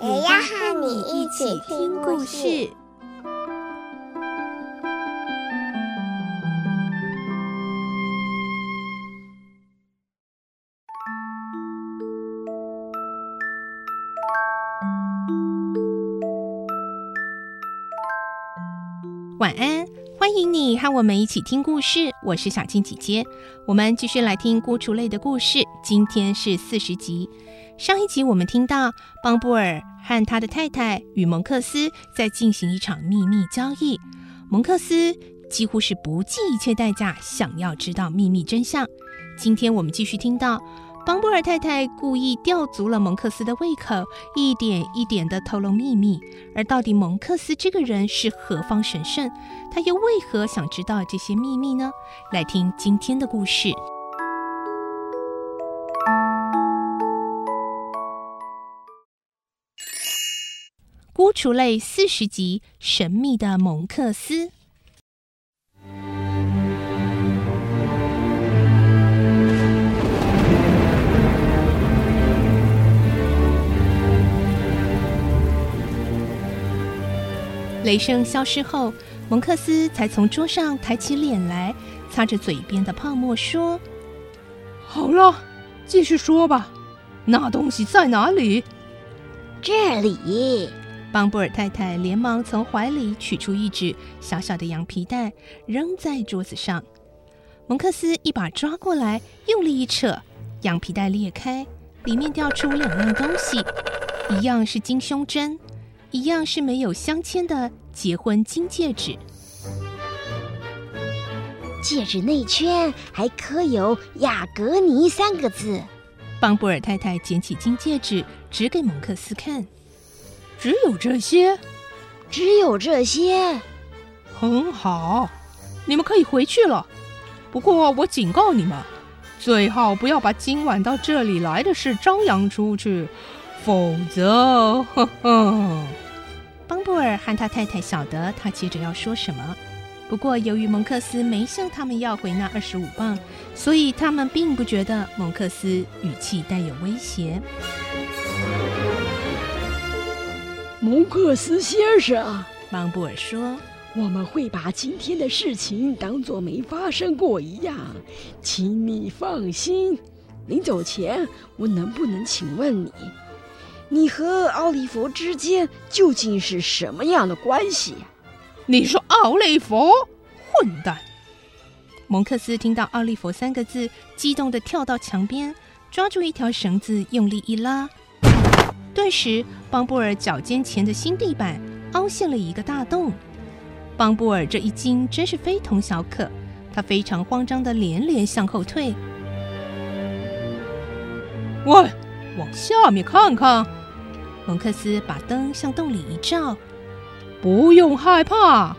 也要和你一起听故事。晚安，欢迎你和我们一起听故事。我是小青姐姐，我们继续来听孤雏类的故事。今天是四十集。上一集我们听到邦布尔和他的太太与蒙克斯在进行一场秘密交易，蒙克斯几乎是不计一切代价想要知道秘密真相。今天我们继续听到。邦布尔太太故意吊足了蒙克斯的胃口，一点一点地透露秘密。而到底蒙克斯这个人是何方神圣？他又为何想知道这些秘密呢？来听今天的故事，《孤雏类》四十集：神秘的蒙克斯。雷声消失后，蒙克斯才从桌上抬起脸来，擦着嘴边的泡沫，说：“好了，继续说吧。那东西在哪里？”这里。邦布尔太太连忙从怀里取出一只小小的羊皮袋，扔在桌子上。蒙克斯一把抓过来，用力一扯，羊皮袋裂开，里面掉出两样东西，一样是金胸针。一样是没有镶嵌的结婚金戒指，戒指内圈还刻有“雅格尼”三个字。邦布尔太太捡起金戒指，指给蒙克斯看：“只有这些，只有这些。很好，你们可以回去了。不过我警告你们，最好不要把今晚到这里来的事张扬出去。”否则，呵呵。邦布尔和他太太晓得他接着要说什么。不过，由于蒙克斯没向他们要回那二十五磅，所以他们并不觉得蒙克斯语气带有威胁。蒙克斯先生，邦布尔说：“我们会把今天的事情当作没发生过一样，请你放心。临走前，我能不能请问你？”你和奥利弗之间究竟是什么样的关系？你说奥利弗，混蛋！蒙克斯听到“奥利弗”三个字，激动地跳到墙边，抓住一条绳子，用力一拉，顿时，邦布尔脚尖前的新地板凹陷了一个大洞。邦布尔这一惊真是非同小可，他非常慌张地连连向后退。喂，往下面看看。蒙克斯把灯向洞里一照，不用害怕。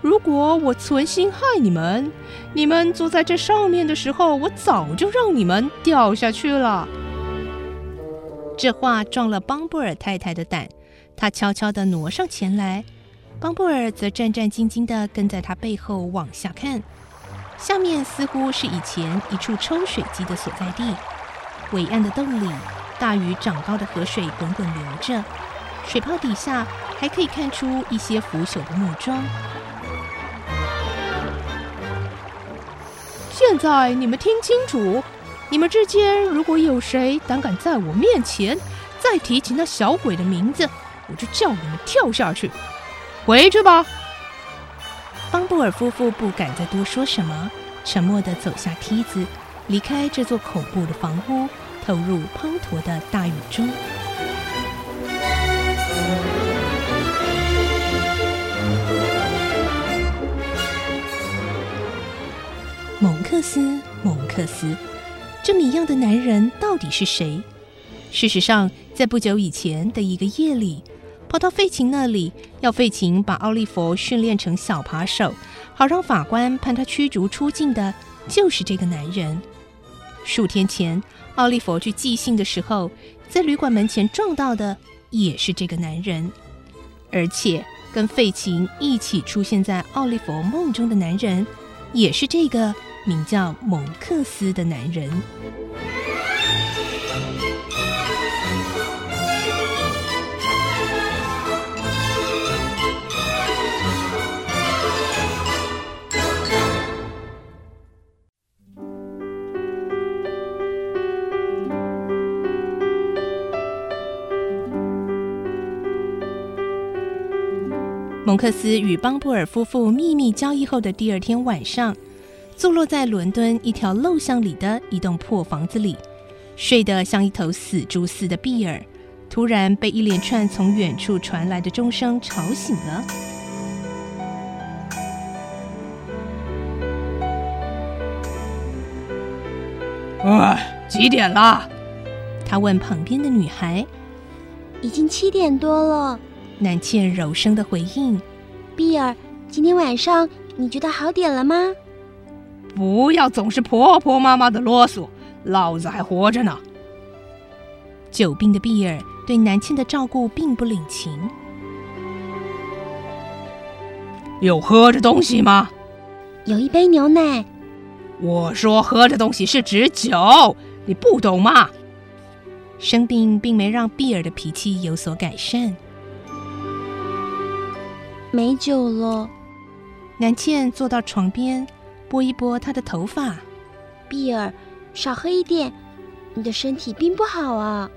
如果我存心害你们，你们坐在这上面的时候，我早就让你们掉下去了。这话壮了邦布尔太太的胆，她悄悄地挪上前来，邦布尔则战战兢兢地跟在他背后往下看。下面似乎是以前一处抽水机的所在地，伟岸的洞里。大鱼长高的河水滚滚流着，水泡底下还可以看出一些腐朽的木桩。现在你们听清楚，你们之间如果有谁胆敢在我面前再提起那小鬼的名字，我就叫你们跳下去。回去吧。邦布尔夫妇不敢再多说什么，沉默地走下梯子，离开这座恐怖的房屋。投入滂沱的大雨中。蒙克斯，蒙克斯，这谜样的男人到底是谁？事实上，在不久以前的一个夜里，跑到费琴那里，要费琴把奥利弗训练成小扒手，好让法官判他驱逐出境的，就是这个男人。数天前，奥利弗去寄信的时候，在旅馆门前撞到的也是这个男人，而且跟费琴一起出现在奥利弗梦中的男人，也是这个名叫蒙克斯的男人。蒙克斯与邦布尔夫妇秘密交易后的第二天晚上，坐落在伦敦一条陋巷里的一栋破房子里，睡得像一头死猪似的比尔，突然被一连串从远处传来的钟声吵醒了。哎，几点啦？他问旁边的女孩。已经七点多了。南茜柔声的回应：“比尔，今天晚上你觉得好点了吗？”“不要总是婆婆妈妈的啰嗦，老子还活着呢。”久病的碧儿对南茜的照顾并不领情。“有喝着东西吗？”“有一杯牛奶。”“我说喝着东西是指酒，你不懂吗？”生病并没让碧儿的脾气有所改善。没酒了。南茜坐到床边，拨一拨他的头发。比尔，少喝一点，你的身体并不好啊。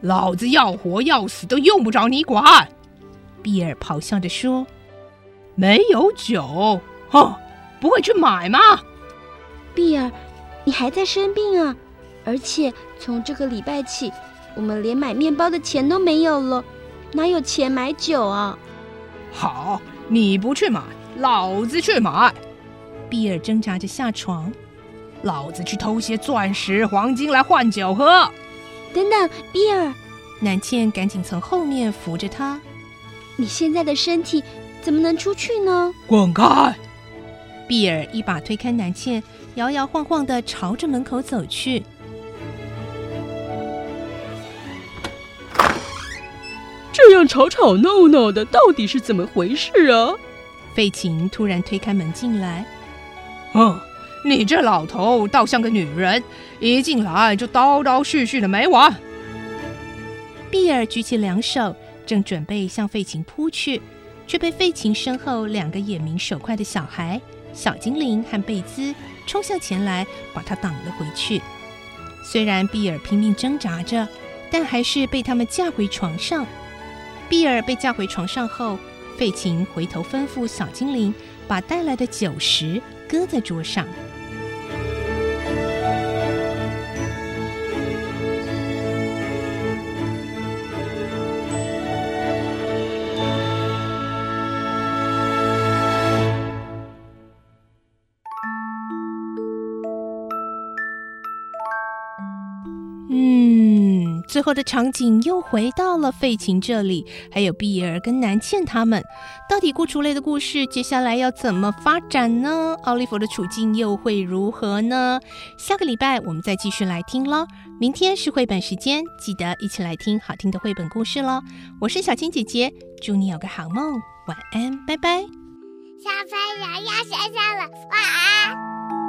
老子要活要死都用不着你管。比尔咆哮着说：“没有酒，哼，不会去买吗？”比尔，你还在生病啊，而且从这个礼拜起，我们连买面包的钱都没有了，哪有钱买酒啊？好，你不去买，老子去买。比尔挣扎着下床，老子去偷些钻石、黄金来换酒喝。等等，比尔，南茜赶紧从后面扶着他。你现在的身体怎么能出去呢？滚开！比尔一把推开南茜，摇摇晃晃的朝着门口走去。这样吵吵闹闹的，到底是怎么回事啊？费琴突然推开门进来。嗯，你这老头倒像个女人，一进来就叨叨絮絮的没完。比尔举起两手，正准备向费琴扑去，却被费琴身后两个眼明手快的小孩小精灵和贝兹冲向前来，把他挡了回去。虽然比尔拼命挣扎着，但还是被他们架回床上。比尔被架回床上后，费琴回头吩咐小精灵把带来的酒食搁在桌上。最后的场景又回到了费琴这里，还有比尔跟南茜他们。到底孤雏类的故事接下来要怎么发展呢？奥利弗的处境又会如何呢？下个礼拜我们再继续来听喽。明天是绘本时间，记得一起来听好听的绘本故事喽。我是小青姐姐，祝你有个好梦，晚安，拜拜。小朋友要睡觉了，晚安。